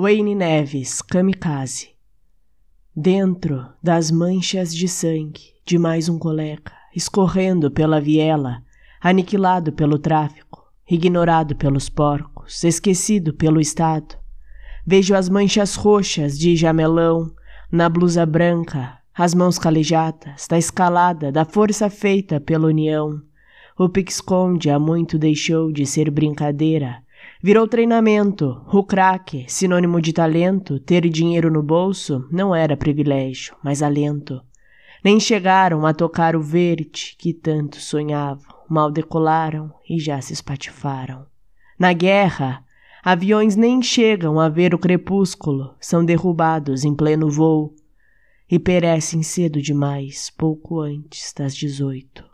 Wayne Neves, kamikaze. Dentro das manchas de sangue de mais um colega, escorrendo pela viela, aniquilado pelo tráfico, ignorado pelos porcos, esquecido pelo Estado. Vejo as manchas roxas de jamelão na blusa branca, as mãos calejadas da escalada da força feita pela união. O pique-esconde há muito deixou de ser brincadeira Virou treinamento. O crack, sinônimo de talento, ter dinheiro no bolso não era privilégio, mas alento. Nem chegaram a tocar o verde que tanto sonhavam, mal decolaram e já se espatifaram. Na guerra, aviões nem chegam a ver o crepúsculo, são derrubados em pleno voo e perecem cedo demais, pouco antes das dezoito.